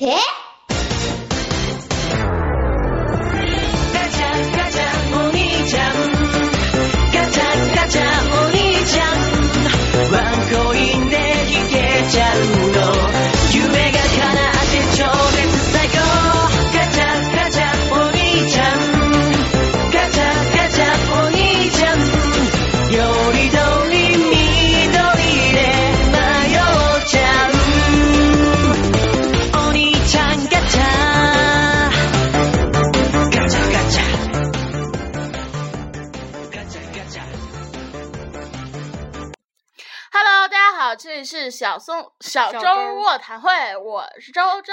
¿Qué? 是小松小周卧谈会，我是周周。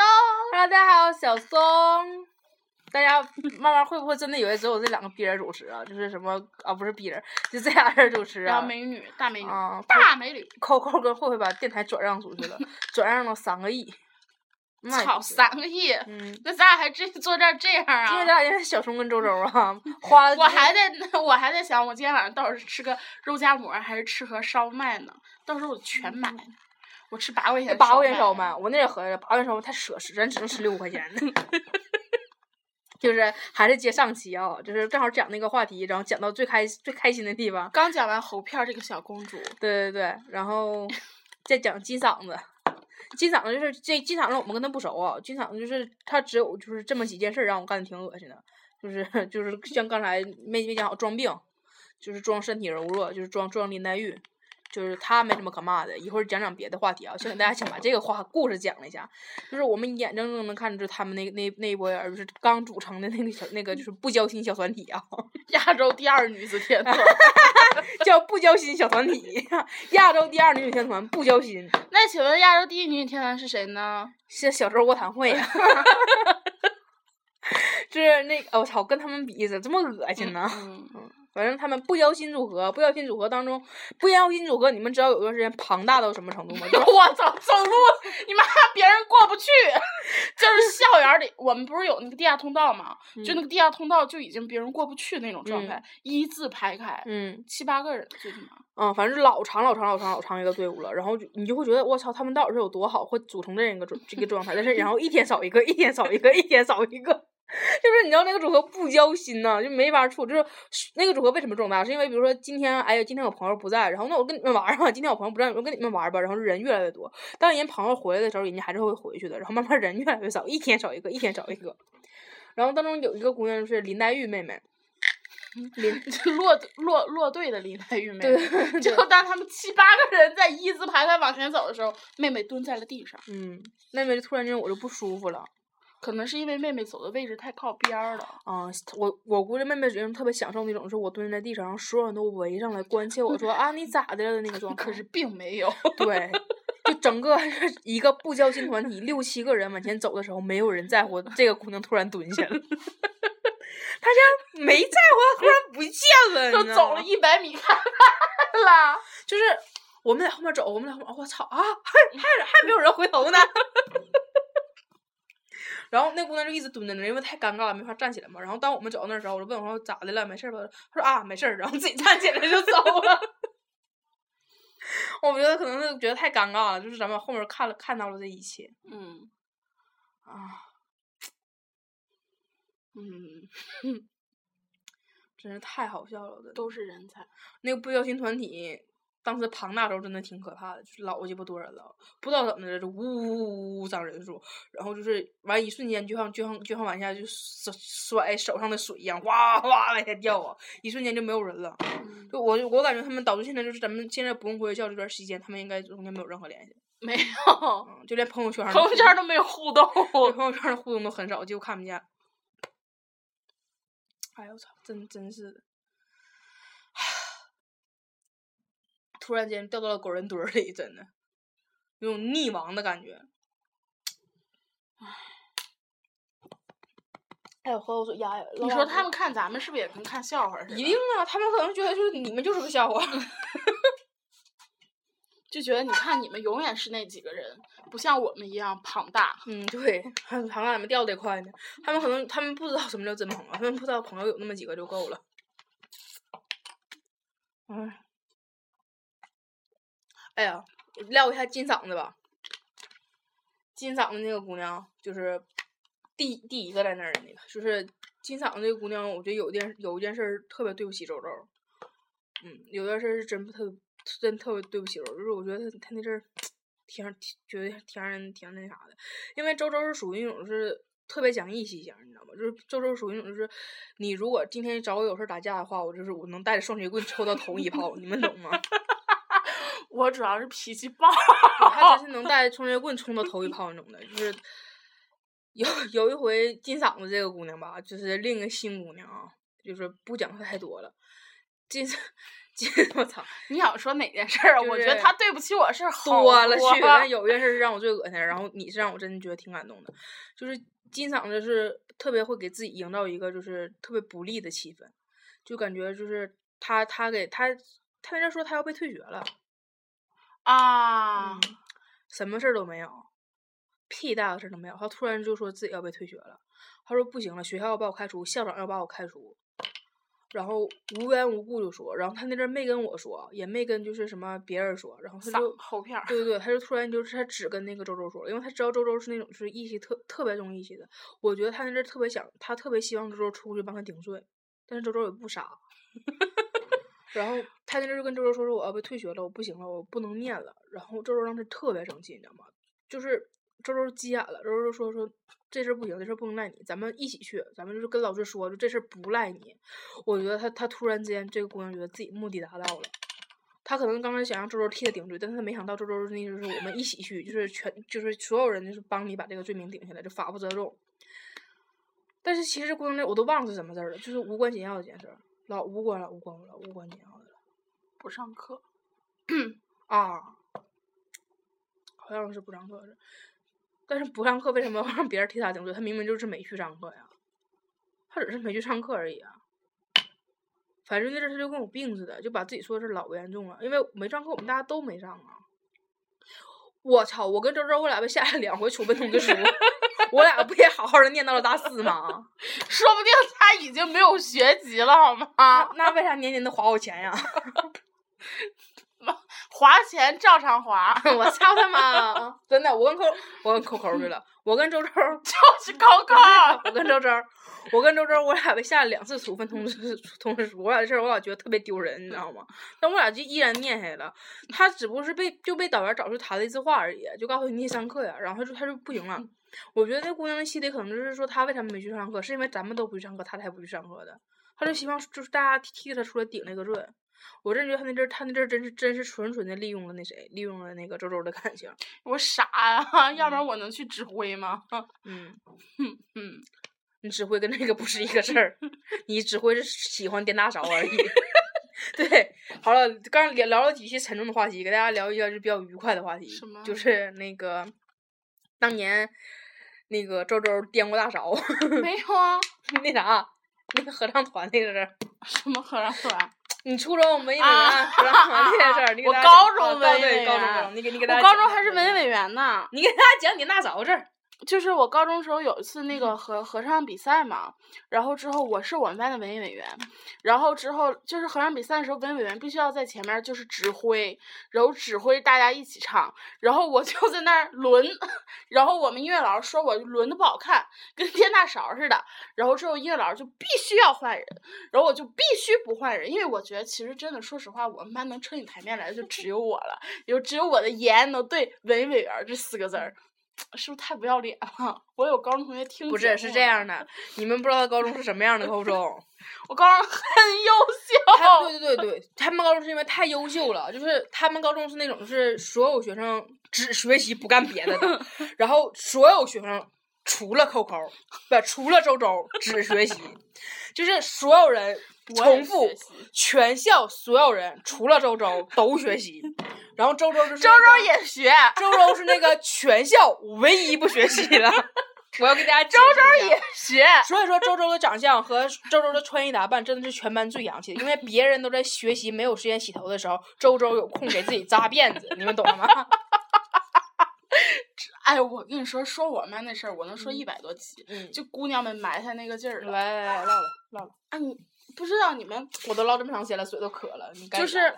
Hello，大家好，小松。大家慢慢会不会真的以为只有这两个逼人主持啊？就是什么啊，不是逼人，就这俩人主持然啊。后美女，大美女，啊，大美女，扣扣跟慧慧把电台转让出去了，转让了三个亿。操，三个亿！嗯，那咱俩还至于坐这儿这样啊？因为咱俩因为小松跟周周啊，花了我还在，我还在想，我今天晚上到底是吃个肉夹馍还是吃盒烧麦呢？到时候我全买。我吃八块钱，八块钱烧麦，。我那也合着八块钱烧麦太奢侈，咱只能吃六块钱的。就是还是接上期啊，就是正好讲那个话题，然后讲到最开最开心的地方，刚讲完猴片儿这个小公主，对对对，然后再讲金嗓子。金嗓子就是这金嗓子，我们跟他不熟啊。金嗓子就是他只有就是这么几件事儿让我干的挺恶心的，就是就是像刚才没没讲好装病，就是装身体柔弱，就是装装林黛玉，就是他没什么可骂的。一会儿讲讲别的话题啊，先给大家先把这个话故事讲了一下，就是我们眼睁睁能看着就是他们那那那一波人，就是刚组成的那个小那个就是不交心小团体啊。亚洲第二女子天团。叫不交心小团体，亚洲第二女子天团不交心，那请问亚洲第一女子天团是谁呢？是小周卧谈会啊、就是那个，我、操，跟他们比咋这么恶心呢？嗯，反正他们不邀新组合，不邀新组合当中，不邀新组合，你们知道有段时间庞大到什么程度吗？就是我操，走路你妈别人过不去，就是校园 里我们不是有那个地下通道吗？就那个地下通道就已经别人过不去那种状态，一字排开，嗯七八个人最起码。嗯，反正是老长老长老长老长一个队伍了，然后就你就会觉得我操，他们到底是有多好，会组成这样一个状这个状态，但是然后一天少一个，一天少一个，一天少一个，就是你知道那个组合不交心呐、就没法处。就是那个组合为什么重大，是因为比如说今天哎呀，今天我朋友不在，然后那我跟你们玩儿吧，今天我朋友不在，我跟你们玩儿吧，然后人越来越多。当人朋友回来的时候，人家还是会回去的，然后慢慢人越来越少，一天少一个，一天少一个。然后当中有一个姑娘就是林黛玉妹妹，林落落落队的林黛玉妹妹，对就当他们七八个人在一字排开往前走的时候，妹妹蹲在了地上，嗯，妹妹就突然间我就不舒服了。可能是因为妹妹走的位置太靠边儿了。啊、我我估计妹妹人特别享受那种，是我蹲在地上，然后所有人都围上来关切我说啊你咋的了的那个状态。可是并没有，对，就整个 一个不交心团体六七个人往前走的时候，没有人在乎这个姑娘突然蹲下了，她像没在乎，她突然不见了，都走了一百米看看了。就是我们在后面走，我们在后面，我操啊，还还还没有人回头呢。然后那姑娘就一直蹲在那儿，因为太尴尬了，没法站起来嘛。然后当我们走到那儿的时候，我就问我说咋的了，没事儿吧？她说啊没事儿，然后自己站起来就走了。我觉得可能是觉得太尴尬了，就是咱们后面看了看到了这一切嗯啊，嗯，真是太好笑了，的。都是人才。那个不交心团体，当时庞大时候真的挺可怕的，就是老鸡巴多人了，不知道怎么的就呜呜呜呜涨人数，然后就是完一瞬间就像就像就像往下就甩甩手上的水一样，哗哗往下掉啊，一瞬间就没有人了。嗯就我我感觉他们导致现在就是咱们现在不用回学校这段时间，他们应该中间没有任何联系，没有，嗯，就连朋友圈朋友圈都没有互动。朋友圈的互动都很少，几乎看不见。哎呦我操，真真是的，突然间掉到了狗人堆儿里，真的有种溺亡的感觉。唉哎，我喝口水压压。你说他们看咱们是不是也跟看笑话似的？一定啊，他们可能觉得就是你们就是个笑话。就觉得你看你们永远是那几个人，不像我们一样庞大。嗯，对，还有还让你们掉得快呢。他们可能他们不知道什么叫真朋友，他们不知道朋友有那么几个就够了。哎，哎呀，撂一下金嗓子吧。金嗓子那个姑娘，就是第第一个在那儿的那个，就是金嗓子那个姑娘，我觉得有件有一件事儿特别对不起周周。嗯，有件事儿是真不特真特别对不起周周，就是我觉得他他那阵儿 挺挺觉得挺让人挺那啥的，因为周周是属于那种是特别讲义气型，你知道吗？就是周周属于那种就是你如果今天找我有事儿打架的话，我就是我能带着双截棍抽到头一炮，你们懂吗？我主要是脾气暴，他真是能带双截棍冲到头一炮那种的，就是有 有一回金嗓子这个姑娘吧，就是另一个新姑娘啊，就是不讲太多了，金 金我操，你想说哪件事儿啊？就我觉得是他对不起我事儿好多了去，有一件事是让我最恶心的，然后你是让我真的觉得挺感动的，就是金嗓子是特别会给自己营造一个就是特别不利的气氛，就感觉就是他他给他他在这说他要被退学了。啊嗯，什么事儿都没有，屁大的事儿都没有。他突然就说自己要被退学了，他说不行了，学校要把我开除，校长要把我开除，然后无缘无故就说，然后他那阵儿没跟我说，也没跟就是什么别人说，然后他就后片儿对对对，他就突然就是他只跟那个周周说了，因为他知道周周是那种就是义气特特别重义气的，我觉得他那阵儿特别想，他特别希望周周出去帮他顶罪，但是周周也不傻。然后他那阵儿就跟周周说说我要被退学了，我不行了，我不能念了。然后周周当时特别生气，你知道吗？就是周周急眼了，周周说说这事不行，这事不能赖你，咱们一起去，咱们就是跟老师说，就这事不赖你。我觉得他他突然之间这个姑娘觉得自己目的达到了。他可能刚开始想让周周替他顶罪，但是他没想到周周那就是我们一起去，就是全就是所有人就是帮你把这个罪名顶下来，就法不责众。但是其实姑娘那我都忘了是什么事儿了，就是无关紧要的一件事儿，老无关了，无关了，无关紧要的了不上课，啊，好像是不上课是，但是不上课为什么要让别人替他顶罪？他明明就是没去上课呀，他只是没去上课而已啊。反正那阵他就跟有病似的，就把自己说的事儿老严重了，因为没上课，我们大家都没上啊。我操！我跟周周，我俩被下了两回处分通知书，我俩不也好好的念到了大四吗？说不定他已经没有学籍了，好吗？那那为啥年年都划我钱呀？划钱照常划，我操他妈！真的，我跟扣我跟扣扣去了，我跟周周就是高考。我跟周周，我跟周周，我俩被下了两次处分通知通知书，我俩这事儿我俩觉得特别丢人，你知道吗？但我俩就依然念下来了。他只不过是被就被导员找出谈了一次话而已，就告诉你上课呀，然后他就他就不行了。我觉得那姑娘的心里可能就是说，她为什么没去上课，是因为咱们都不去上课，她才不去上课的。她就希望就是大家替她出来顶那个罪。我真觉得她那阵儿，他那阵儿真是真是纯纯的利用了那谁，利用了那个周周的感情。我傻呀、要不然我能去指挥吗？嗯，嗯，你指挥跟那个不是一个事儿，你指挥是喜欢颠大勺而已。对，好了，刚聊聊了几期沉重的话题，给大家聊一个就比较愉快的话题什么，就是那个当年那个周周颠过大勺，没有啊，那啥，那个合唱团那个事儿。什么合唱团？你初中文艺委啊员合唱团这件事儿，你给我高中啊文艺委对高中员，你给你给大我高中还是文艺委员呢。你给大家讲你那勺这儿。就是我高中时候有一次那嗯个合合唱比赛嘛，然后之后我是我们班的文艺委员，然后之后就是合唱比赛的时候，文艺委员必须要在前面就是指挥，然后指挥大家一起唱，然后我就在那儿轮，然后我们音乐老师说我轮的不好看，跟颠大勺似的，然后之后音乐老师就必须要换人，然后我就必须不换人，因为我觉得其实真的说实话，我们班能撑起台面来的就只有我了，有只有我的言能对文艺委员这四个字儿。是不是太不要脸了？我有高中同学听不是，是这样的，你们不知道他高中是什么样的高中。我高中很优秀。对对对对，他们高中是因为太优秀了，就是他们高中是那种就是所有学生只学习不干别的的，然后所有学生除了扣扣，不除了周周只学习，就是所有人重复，全校所有人除了周周都学习，然后周周就是周那个周也学，周周是那个全校唯一不学习的。我要给大家周周也学。所以说，周周的长相和周周的穿衣打扮真的是全班最洋气的，因为别人都在学习没有时间洗头的时候，周周有空给自己扎辫子，你们懂了吗？哎，我跟你说，说我们班那事儿，我能说一百多集。嗯，就姑娘们埋汰那个劲儿了。来来来，唠唠唠唠，哎，你不知道你们我都唠这么长时间了，嘴都渴了，你该就是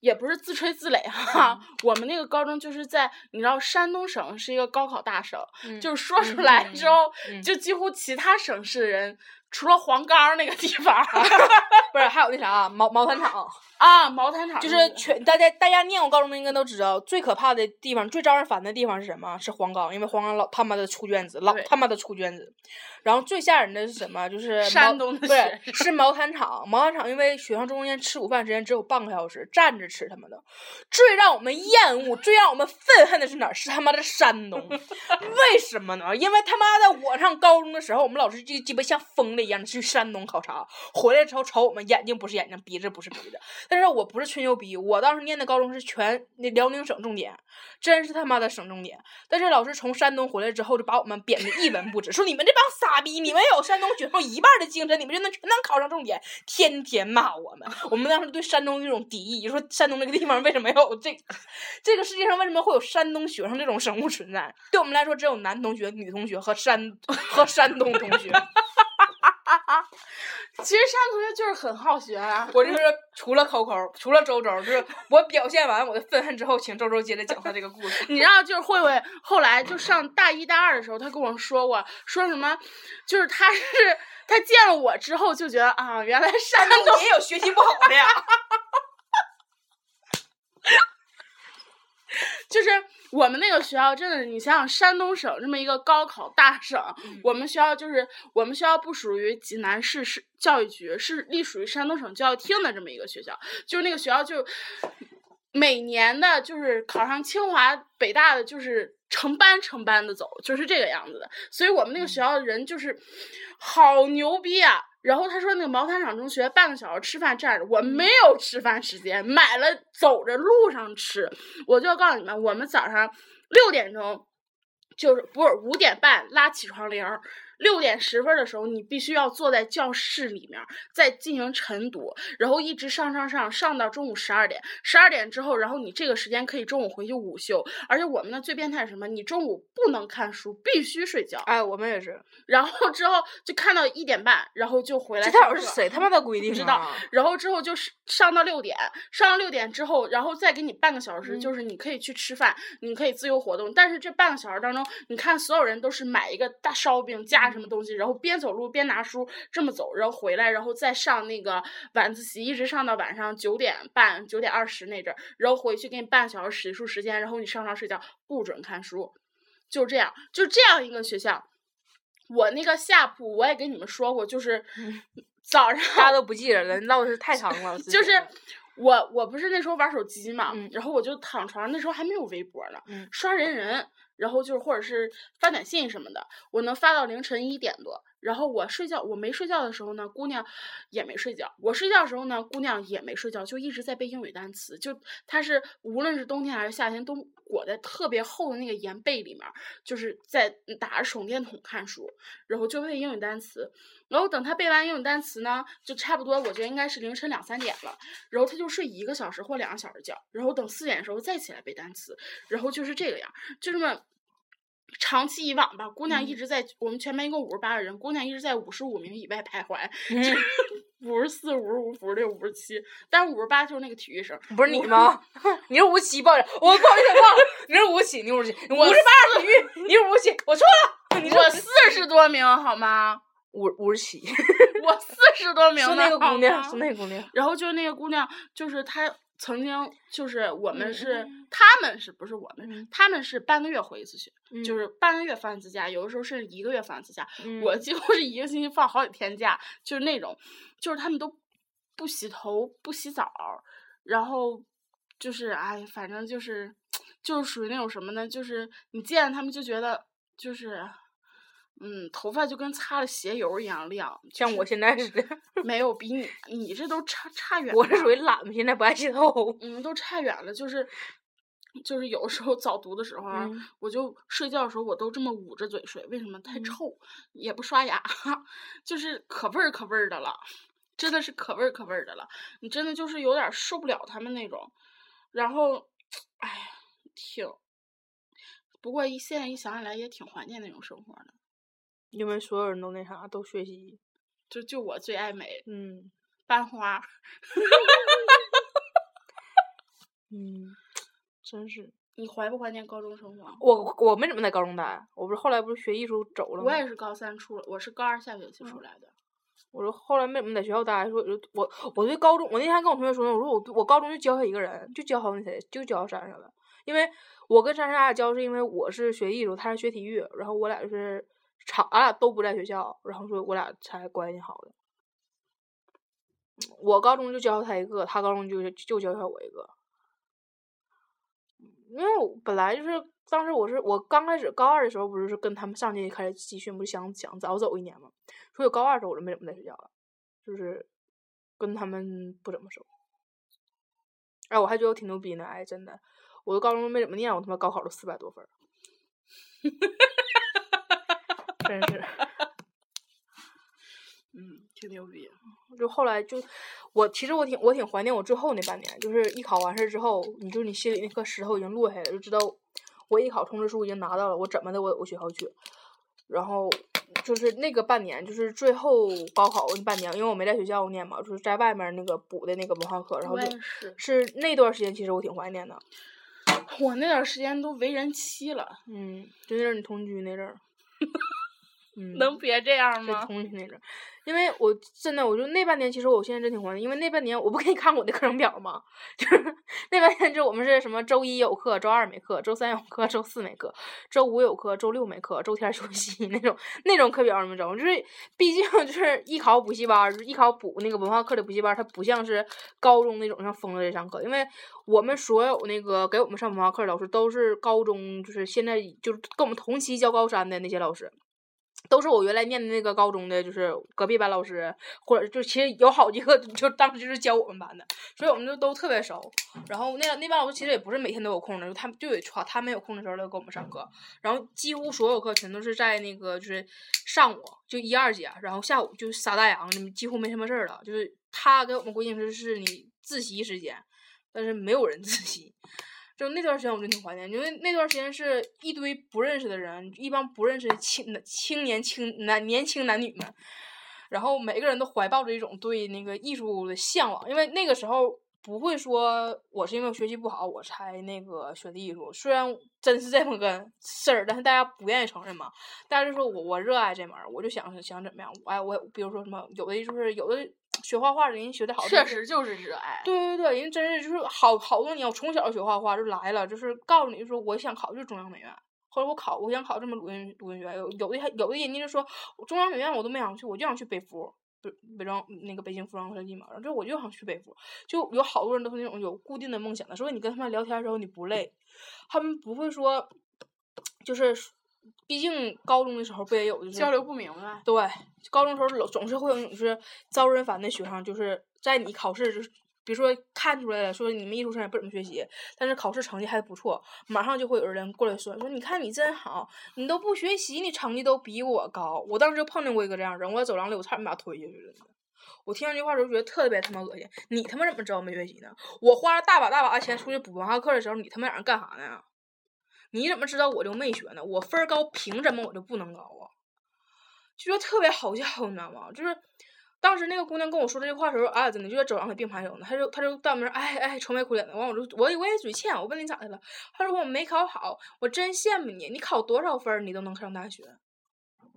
也不是自吹自擂哈，我们那个高中就是在你知道山东省是一个高考大省，嗯就是说出来之后，嗯就几乎其他省市的人，除了黄冈那个地方 不是还有那啥毛毛毯厂，啊，毛毯厂就是全大家大家念过高中的应该都知道，最可怕的地方、最招人烦的地方是什么？是黄冈，因为黄冈老他妈的出卷子，老他妈的出卷子。然后最吓人的是什么？就是山东的不是是毛毯厂，毛毯厂因为学生中间吃午饭时间只有半个小时，站着吃他妈的。最让我们厌恶、最让我们愤恨的是哪儿？是他妈的山东。为什么呢？因为他妈的我上高中的时候，我们老师就鸡巴像疯了一样的去山东考察，回来之后瞅我们眼睛不是眼睛，鼻子不是鼻子。但是我不是吹牛逼，我当时念的高中是全那辽宁省重点，真是他妈的省重点。但是老师从山东回来之后，就把我们贬得一文不值，说你们这帮傻逼，你们有山东学生一半的精神，你们就能全能考上重点，天天骂我们。我们当时对山东有一种敌意，说山东这个地方为什么要有这这个世界上为什么会有山东学生这种生物存在？对我们来说，只有男同学、女同学和山和山东同学。其实山同学就是很好学啊。我就是除了扣扣，除了周周，就是我表现完我的愤恨之后，请周周接着讲他这个故事。你知道，就是慧慧后来就上大一大二的时候，她跟我说过，说什么，就是她是她见了我之后就觉得啊，原来山东也有学习不好的呀。就是我们那个学校真的，你想想，山东省这么一个高考大省，我们学校就是我们学校不属于济南市市教育局，是隶属于山东省教育厅的这么一个学校，就是那个学校就每年的就是考上清华北大的就是成班成班的走，就是这个样子的，所以我们那个学校的人就是好牛逼啊！然后他说那个毛坦厂中学半个小时吃饭站着，我没有吃饭时间，买了走着路上吃。我就要告诉你们，我们早上六点钟就是不是五点半拉起床铃儿，六点十分的时候你必须要坐在教室里面再进行晨读，然后一直上上上上到中午十二点，十二点之后，然后你这个时间可以中午回去午休。而且我们的最变态是什么？你中午不能看书，必须睡觉。哎，我们也是。然后之后就看到一点半，然后就回来这上课。到底是谁他妈的规定、啊？知道。然后之后就是上到六点，上到六点之后，然后再给你半个小时，嗯就是你可以去吃饭，你可以自由活动。但是这半个小时当中，你看所有人都是买一个大烧饼加什么东西，然后边走路边拿书这么走，然后回来，然后再上那个晚自习，一直上到晚上九点半、九点二十那阵儿，然后回去给你半个小时洗漱时间，然后你上床睡觉，不准看书，就这样，就这样一个学校。我那个下铺我也跟你们说过，就是 早上大家都不记着了，闹的是太长了。就是我我不是那时候玩手机嘛，嗯然后我就躺床上，那时候还没有微博呢，嗯刷人人，然后就是或者是发短信什么的，我能发到凌晨一点多。然后我睡觉，我没睡觉的时候呢，姑娘也没睡觉；我睡觉的时候呢，姑娘也没睡觉，就一直在背英语单词。就她是无论是冬天还是夏天，都裹在特别厚的那个棉被里面，就是在打着手电筒看书，然后就背英语单词。然后等她背完英语单词呢，就差不多，我觉得应该是凌晨两三点了。然后她就睡一个小时或两个小时觉，然后等四点的时候再起来背单词，然后就是这个样，就这么。长期以往吧，姑娘一嗯直在、我们全班一共五十八个人，姑娘一直在五十五名以外徘徊，嗯五十四、五十五、五十六、五十七，但是五十八就是那个体育生，不是你吗？你是吴奇报的，我不好意思忘了，你是吴奇，你是吴奇，五十八体育，你是吴奇，我错了，你我四十多名好吗？五五十七，我四十多名是那个姑娘，是那个姑娘。然后就是那个姑娘，就是她曾经就是我们嗯是、嗯他们是不是我们？嗯他们是半个月回一次学，嗯就是半个月放一次假，有的时候甚至一个月放一次假。嗯我几乎是一个星期放好几天假，就是那种，就是他们都不洗头不洗澡，然后就是哎，反正就是 就是属于那种什么呢？就是你见他们就觉得就是。嗯，头发就跟擦了鞋油一样亮，像我现在似的，没有比你，你这都差差远了。我是属于懒嘛，现在不爱洗头。嗯，都差远了，就是就是有时候早读的时候啊，嗯我就睡觉的时候我都这么捂着嘴睡，为什么？太嗯臭，也不刷牙，就是可味儿可味儿的了，真的是可味儿可味儿的了，你真的就是有点受不了他们那种，然后，哎呀，挺，不过一现在一想起来也挺怀念那种生活的，因为所有人都那啥，都学习。就就我最爱美，嗯，班花，嗯，真是。你怀不怀念高中生活？我我没怎么在高中待，我不是后来不是学艺术走了吗？我也是高三出了，我是高二下学期出来的。我说后来没怎么在学校待，说就我我对高中，我那天跟我同学说，我说我我高中就教他一个人，就教好那谁，就教珊珊了。因为我跟珊珊俩教是因为我是学艺术，他是学体育，然后我俩就是长，俺俩都不在学校，然后说我俩才关系好的。我高中就教他一个，他高中就就教我一个。因为我本来就是当时我是我刚开始高二的时候，不是跟他们上届开始集训，不是想想早走一年嘛。所以高二的时候我就没怎么在学校了，就是跟他们不怎么熟。哎，我还觉得我挺牛逼呢，哎，真的，我的高中没怎么念，我他妈高考都四百多分儿，真是。嗯，挺牛逼。就后来就，我其实我挺我挺怀念我最后那半年，就是艺考完事儿之后，你就你心里那颗石头已经落下来了，就知道我艺考通知书已经拿到了，我怎么的我我学校去。然后就是那个半年，就是最后高考那半年，因为我没在学校念嘛，就是在外面那个补的那个文化课，然后就是是那段时间，其实我挺怀念的。我那段时间都为人妻了。嗯，就那阵儿你同居那阵儿。嗯，能别这样吗？同居那种。因为我真的，我就那半年，其实我现在真挺怀念。因为那半年，我不给你看我的课程表吗？就是 那半年，就我们是什么周一有课，周二没课，周三有课，周四没课，周五有课，周六没课，周天休息那种那种课表，你们知道吗？就是毕竟就是艺考补习班，艺考补那个文化课的补习班，它不像是高中那种像疯了的上课。因为我们所有那个给我们上文化课的老师，都是高中，就是现在就是跟我们同期教高三的那些老师。都是我原来念的那个高中的，就是隔壁班老师，或者就其实有好几个，就当时就是教我们班的，所以我们就都特别熟。然后那那班老师其实也不是每天都有空的，他们就得他他们有空的时候来给我们上课。然后几乎所有课全都是在那个就是上午就一二节，然后下午就撒大洋，几乎没什么事儿了。就是他给我们规定是是你自习时间，但是没有人自习。就那段时间，我就挺怀念，因为那段时间是一堆不认识的人，一帮不认识青青年青男年轻男女们，然后每个人都怀抱着一种对那个艺术的向往，因为那个时候不会说我是因为我学习不好我才那个学的艺术，虽然真是这么个事儿，但是大家不愿意承认嘛。但是说我我热爱这门儿，我就想想怎么样，哎我比如说什么，有的就是有的。学画画的人学的好，确实就是热爱。对对对，人真是就是好好多年，我从小学画画就来了，就是告诉你，说我想考就是中央美院，后来我考，我想考这么鲁迅鲁迅学院，有有的还有的人家就说中央美院我都没想去，我就想去北服，北北装那个北京服装设计嘛，然后就我就想去北服，就有好多人都是那种有固定的梦想的，所以你跟他们聊天的时候你不累，他们不会说就是。毕竟高中的时候不也有就是交流不明白。对，高中时候老总是会有那种就是招人烦的学生，就是在你考试就是比如说看出来了，说你们艺术生也不怎么学习，但是考试成绩还不错，马上就会有人过来说说你看你真好，你都不学习，你成绩都比我高。我当时就碰见过一个这样人，我在走廊里我差点把他推下去了。我听到这句话时候觉得特别他妈恶心。你他妈怎么知道没学习呢？我花了大把大把的钱出去补文化课的时候，你他妈在那干啥呢？你怎么知道我就没学呢？我分儿高，凭什么我就不能高啊？就说特别好笑，你知道吗？就是当时那个姑娘跟我说这句话的时候，哎，真的就在走廊里并排走呢。她就她就到门哎哎，愁眉苦脸的。完我就我我也嘴欠，我问你咋的了？她说我没考好，我真羡慕你，你考多少分你都能上大学，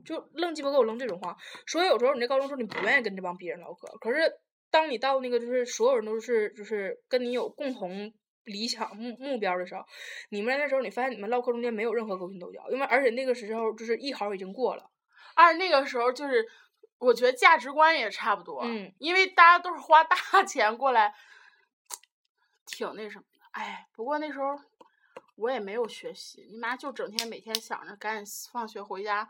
就愣鸡巴给我扔这种话。所以有时候你在高中时候你不愿意跟这帮逼人唠嗑，可是当你到那个就是所有人都是就是跟你有共同。理想目目标的时候，你们那时候你发现你们唠嗑中间没有任何勾心斗角，因为而且那个时候就是艺考已经过了，而那个时候就是我觉得价值观也差不多，嗯，因为大家都是花大 钱过来，挺那什么的。哎，不过那时候我也没有学习，你妈就整天每天想着赶紧放学回家。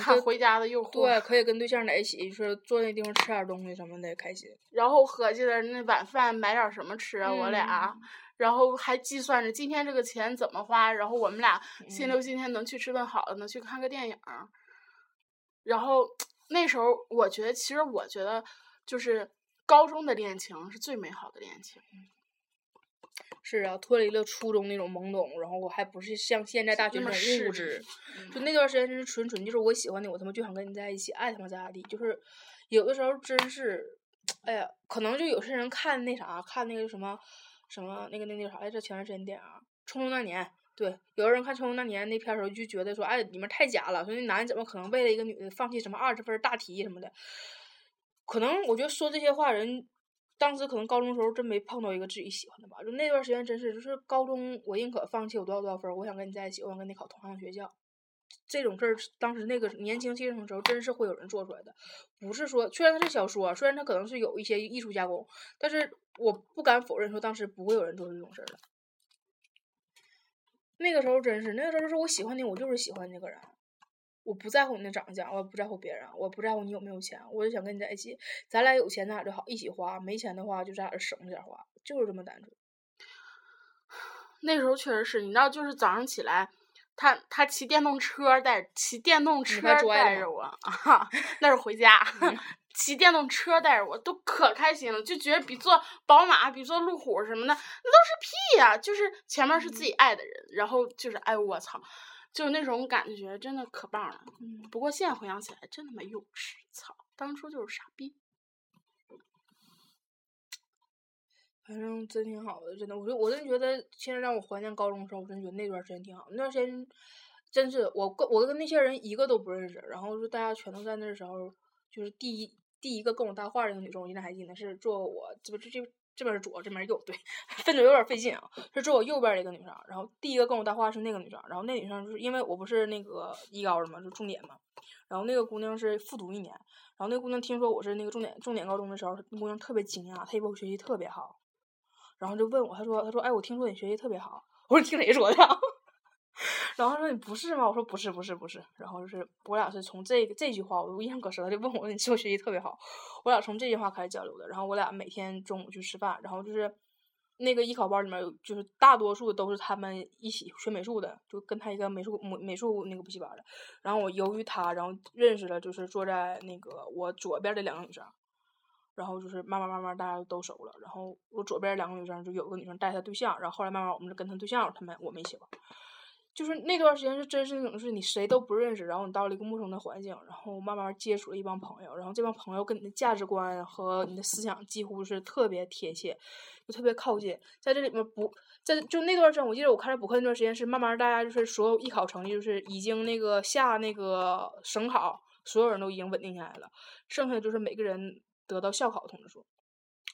看回家的诱惑，对，可以跟对象在一起，就是坐那地方吃点东西什么的，开心。然后合计着那晚饭买点什么吃啊，我俩，然后还计算着今天这个钱怎么花，然后我们俩心留今天能去吃顿好的，能去看个电影。然后那时候，我觉得，其实我觉得，就是高中的恋情是最美好的恋情。是啊，脱离了初中那种懵懂，然后我还不是像现在大学那种物质，就那段时间真是纯纯，就是我喜欢你，我他妈就想跟你在一起，爱他妈咋咋地。就是有的时候真是，哎呀，可能就有些人看那啥，看那个什么什么那个那那个啥来着？前段时间电影《匆匆那年》。对，有的人看《匆匆那年》那片儿的时候就觉得说，哎，里面太假了，说那男的怎么可能为了一个女的放弃什么二十分大题什么的？可能我觉得说这些话人，当时可能高中时候真没碰到一个自己喜欢的吧。就那段时间真是，就是高中我宁可放弃我多少多少分，我想跟你在一起，我想跟你考同样的学校。这种事儿，当时那个年轻气盛的时候，真是会有人做出来的。不是说，虽然它是小说，虽然它可能是有一些艺术加工，但是我不敢否认说当时不会有人做这种事儿的。那个时候真是，那个时候是我喜欢你，我就是喜欢那个人，我不在乎你的长相，我不在乎别人，我不在乎你有没有钱，我就想跟你在一起。咱俩有钱咱俩就好一起花，没钱的话就咱俩省着点花，就是这么单纯。那时候确实是，你知道，就是早上起来，他他骑电动车带骑电动车带着我啊，那是回家。嗯 骑电动车带着我都可开心了，就觉得比坐宝马、比坐路虎什么的，那都是屁呀、就是前面是自己爱的人，然后就是哎我操，就是那种感觉真的可棒了。嗯不过现在回想起来，真他妈幼稚，操，当初就是傻逼。反正真挺好的，真的，我就我真觉得现在让我怀念高中的时候，我真觉得那段时间挺好。那段时间真是我跟我跟那些人一个都不认识，然后就大家全都在那时候，就是第一第一个跟我搭话儿那个女生，我现在还记得是坐我这不这这这边是左，这边右，对，分嘴有点费劲啊，是坐我右边的一个女生，然后第一个跟我搭话是那个女生，然后那女生就是因为我不是那个一高的嘛，就重点嘛，然后那个姑娘是复读一年，然后那姑娘听说我是那个重点重点高中的时候，那姑娘特别惊讶，她以为我学习特别好。然后就问我，他说：“他说，哎，我听说你学习特别好。”我说：“听谁说的？” 然后他说：“你不是吗？”我说：“不是，不是，不是。”然后就是我俩是从这个这句话，我印象可深了。就问我：“你是不是学习特别好？”我俩从这句话开始交流的。然后我俩每天中午去吃饭，然后就是那个艺考班里面，就是大多数都是他们一起学美术的，就跟他一个美术美美术那个补习班的。然后我由于他，然后认识了就是坐在那个我左边的两个女生。然后就是慢慢慢慢大家都熟了，然后我左边两个女生就有个女生带她对象，然后后来慢慢我们就跟她对象，他们我们一起玩，就是那段时间是真是那种是你谁都不认识，然后你到了一个陌生的环境，然后慢慢接触了一帮朋友，然后这帮朋友跟你的价值观和你的思想几乎是特别贴切，就特别靠近，在这里面不在就那段时间，我记得我开始补课那段时间是慢慢大家就是所有艺考成绩就是已经那个下那个省考，所有人都已经稳定下来了，剩下就是每个人得到校考通知书。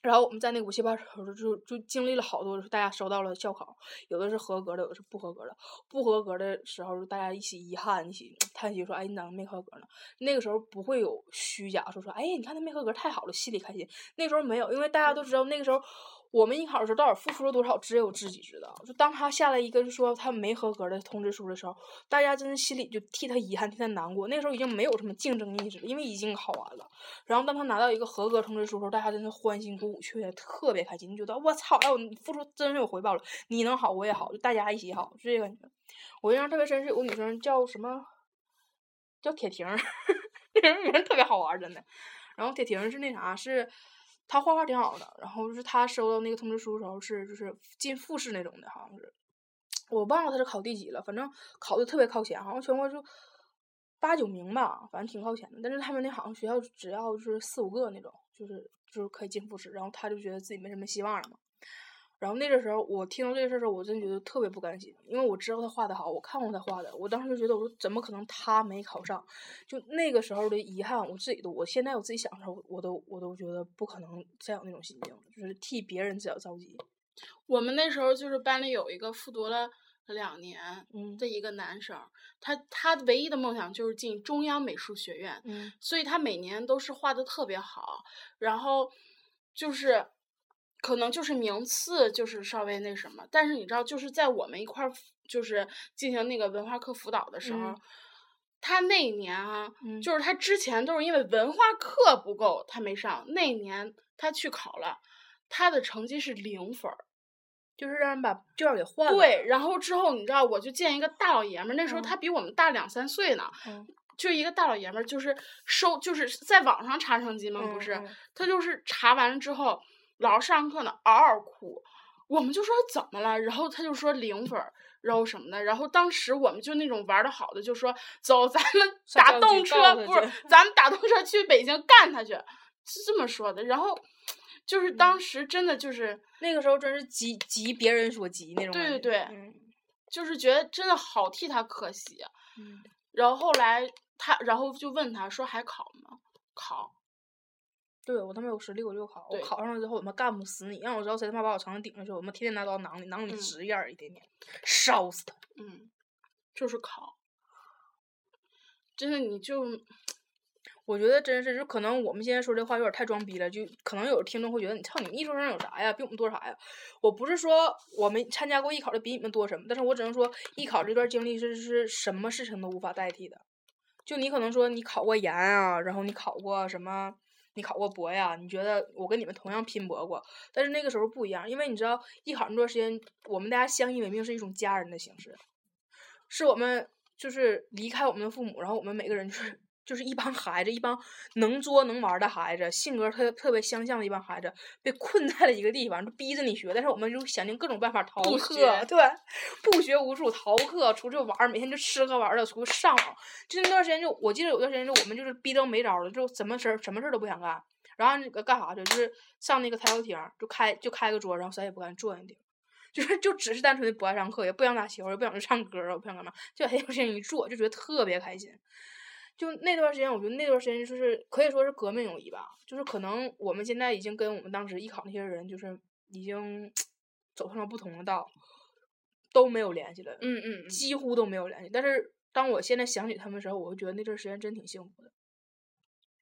然后我们在那个补习班的时候，就就经历了好多，大家收到了校考，有的是合格的，有的是不合格的。不合格的时候，大家一起遗憾，一起叹息说：“哎，你咋没合格呢？”那个时候不会有虚假说说：“哎，你看他没合格，太好了，心里开心。”那时候没有，因为大家都知道，那个时候我们艺考的时候到底付出了多少，只有自己知道。就当他下来一个就说他没合格的通知书的时候，大家真的心里就替他遗憾，替他难过。那时候已经没有什么竞争意识了，因为已经考完了。然后当他拿到一个合格通知书的时候，大家真的欢欣鼓舞，却特别开心，觉得我操，哎，我付出真是有回报了，你能好我也好，就大家一起好，就这个感觉。我印象特别深是有个女生叫什么，叫铁婷，那人名特别好玩，真的。然后铁婷是那啥，是他画画挺好的，然后就是他收到那个通知书的时候是就是进复试那种的，好像是。我忘了他是考第几了，反正考的特别靠前，好像全国就八九名吧，反正挺靠前的。但是他们那好像学校只要就是四五个那种，就是就是可以进复试，然后他就觉得自己没什么希望了嘛。然后那个时候我听到这个事儿的时候，我真觉得特别不甘心，因为我知道他画的好，我看过他画的，我当时就觉得我说怎么可能他没考上？就那个时候的遗憾，我自己都，我现在我自己想的时候，我都我都觉得不可能再有那种心境了，就是替别人只要着急。我们那时候就是班里有一个复读了两年嗯的一个男生，他他唯一的梦想就是进中央美术学院，嗯所以他每年都是画的特别好，然后就是可能就是名次就是稍微那什么，但是你知道就是在我们一块儿就是进行那个文化课辅导的时候。嗯他那一年啊，嗯就是他之前都是因为文化课不够，他没上。那一年他去考了，他的成绩是零分儿。就是让人把卷儿给换了。对，然后之后你知道，我就见一个大老爷们儿，那时候嗯他比我们大两三岁呢，嗯就一个大老爷们儿，就是收就是在网上查成绩嘛，不是，他就是查完了之后，老师上课呢嗷嗷哭，我们就说怎么了，然后他就说零分儿，然后什么的，然后当时我们就那种玩的好的，就说走，咱们打动车不是，咱们打动车去北京干他去，是这么说的，然后。就是当时真的就是，那个时候真是急急别人所急那种。对对对嗯就是觉得真的好替他可惜。然后后来他，然后就问他说还考吗？考。对我他妈有实力我就考，我考上了之后我他妈干不死你，让我知道谁他妈把我成绩顶上去，我他妈天天拿刀囊你囊里嗯直眼儿一天天，烧死他。嗯，就是考。真的，你就 我觉得真是，就可能我们现在说这话有点太装逼了，就可能有听众会觉得你操你们艺术生有啥呀，比我们多啥呀？我不是说我们参加过艺考的比你们多什么，但是我只能说艺考这段经历是是什么事情都无法代替的。就你可能说你考过研啊，然后你考过什么，你考过博呀，你觉得我跟你们同样拼搏过，但是那个时候不一样，因为你知道艺考那段时间，我们大家相依为命是一种家人的形式，是我们就是离开我们的父母，然后我们每个人就是就是一帮孩子，一帮能作能玩的孩子，性格特特别相像的一帮孩子，被困在了一个地方，就逼着你学，但是我们就想尽各种办法逃课，对，不学无术，逃课，出去玩，每天就吃喝玩乐，出去上网。就那段时间就，我记得有段时间就我们就是逼到没招了，就什么事儿什么事儿都不想干，然后那个干啥去，就是上那个台球厅，就开就开个桌，然后谁也不干，坐那地方。就是就只是单纯的不爱上课，也不想打球，也不想去唱歌儿，也不想干嘛，就把这件事情一做，就觉得特别开心。就那段时间，我觉得那段时间就是可以说是革命友谊吧。就是可能我们现在已经跟我们当时艺考那些人，就是已经 走上了不同的道，都没有联系了，嗯嗯嗯，几乎都没有联系。但是当我现在想起他们的时候，我会觉得那段时间真挺幸福的。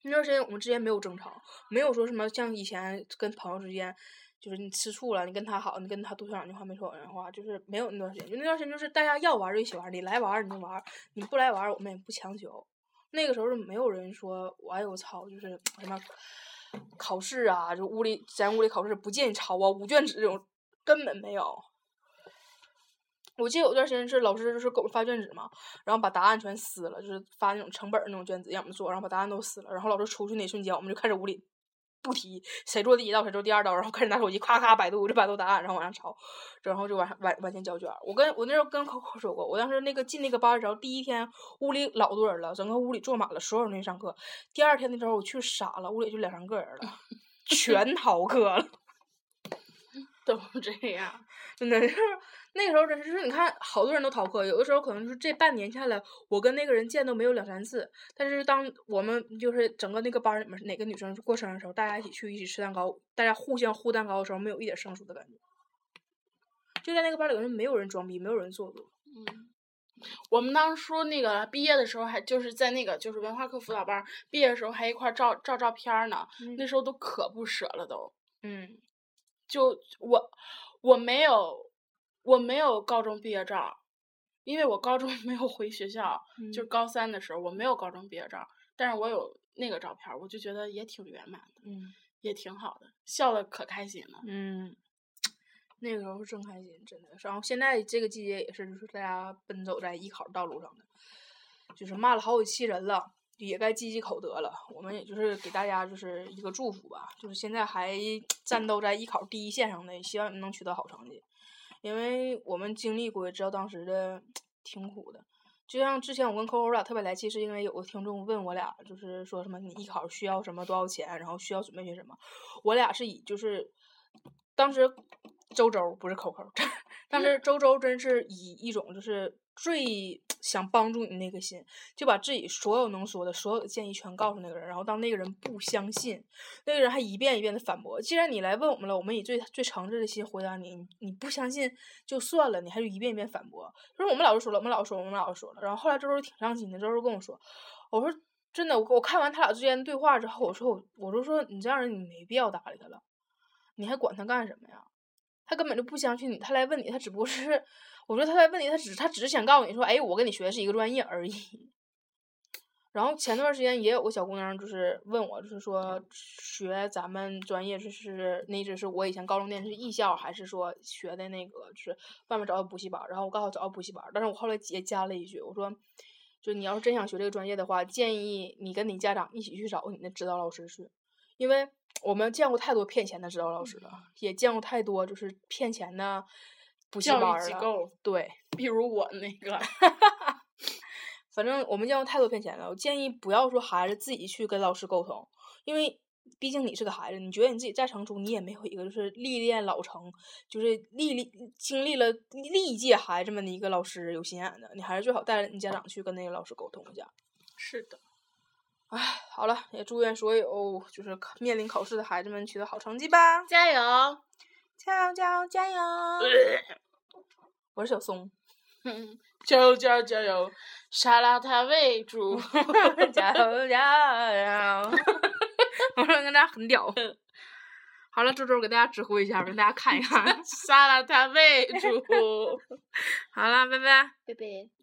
那段时间我们之间没有争吵，没有说什么像以前跟朋友之间，就是你吃醋了，你跟他好，你跟他多说两句话没说两句话，就是没有那段时间。就那段时间就是大家要玩就一起玩，你来玩你就玩，你不来玩我们也不强求。那个时候是没有人说，哎呦我操，就是什么考试啊，就屋里咱屋里考试不建议抄啊，五卷纸这种根本没有。我记得有段时间是老师就是给我们发卷纸嘛，然后把答案全撕了，就是发那种成本那种卷子让我们做，然后把答案都撕了，然后老师出去那一瞬间，我们就开始屋里不提谁做第一道谁做第二道，然后开始拿手机咔咔百度就百度答案，然后往上抄，然后就往上往往前交卷。我跟我那时候跟 Coco 说过，我当时那个进那个班儿的时候，第一天屋里老多人了，整个屋里坐满了，所有人都去上课。第二天的时候我去傻了，屋里就两三个人了，全逃课了。都这样。真的就是那个时候，真是就是你看，好多人都逃课，有的时候可能就是这半年下来，我跟那个人见都没有两三次。但是当我们就是整个那个班里面哪个女生过生日的时候，大家一起去一起吃蛋糕，大家互相互蛋糕的时候，没有一点生疏的感觉。就在那个班里，人没有人装逼，没有人做作。嗯，我们当初那个毕业的时候，还就是在那个就是文化课辅导班毕业的时候，还一块照照照片儿呢。那时候都可不舍了都。嗯就我我没有我没有高中毕业照，因为我高中 没有回学校，就高三的时候我没有高中毕业照，但是我有那个照片，我就觉得也挺圆满的，嗯也挺好的，笑的可开心了。嗯，那个时候是真开心，真的。然后现在这个季节也是，就是大家奔走在艺考道路上的，就是骂了好几期人了，也该积积口德了。我们也就是给大家就是一个祝福吧，就是现在还 战斗在艺考第一线上的，希望你们能取得好成绩，因为我们经历过，也知道当时的挺苦的。就像之前我跟扣扣俩特别来气，是因为有个听众问我俩，就是说什么你艺考需要什么多少钱，然后需要准备些什么。我俩是以就是当时周周不是扣扣 当时周周真是以一种就是最想帮助你那个心，就把自己所有能说的所有的建议全告诉那个人，然后当那个人不相信，那个人还一遍一遍的反驳。既然你来问我们了，我们以最最诚挚的心回答你，你不相信就算了，你还是一遍一遍反驳。就是我们老师说了，我们老师说，我们老师说了。然后后来周周挺伤心的，周周跟我说，我说真的，我我看完他俩之间的对话之后，我说我我就说你这样人你没必要搭理他了，你还管他干什么呀？他根本就不相信你，他来问你，他只不过是，我说他的问你，他只他只是想告诉你说，哎，我跟你学的是一个专业而已。然后前段时间也有个小姑娘，就是问我，就是说学咱们专业就是那只是我以前高中念的是艺校，还是说学的那个就是外面找的补习班？然后我刚好找到补习班，但是我后来也加了一句，我说，就你要是真想学这个专业的话，建议你跟你家长一起去找你的指导老师去，因为我们见过太多骗钱的指导老师了，也见过太多就是骗钱的补习班机构对，比如我那个，反正我们见过太多骗钱了。我建议不要说孩子自己去跟老师沟通，因为毕竟你是个孩子，你觉得你自己再成熟，你也没有一个就是历练老成，就是历历经历了历届孩子们的一个老师有心眼的，你还是最好带着你家长去跟那个老师沟通一下。是的，唉，好了，也祝愿所有就是面临考试的孩子们取得好成绩吧！加油！加油加油加油！我是小松，嗯，加油加油加油！沙拉他喂猪，加油加油！我说跟大家很屌。好了，周周给大家指挥一下，让大家看一看。沙拉他喂猪。好了，拜拜。拜拜。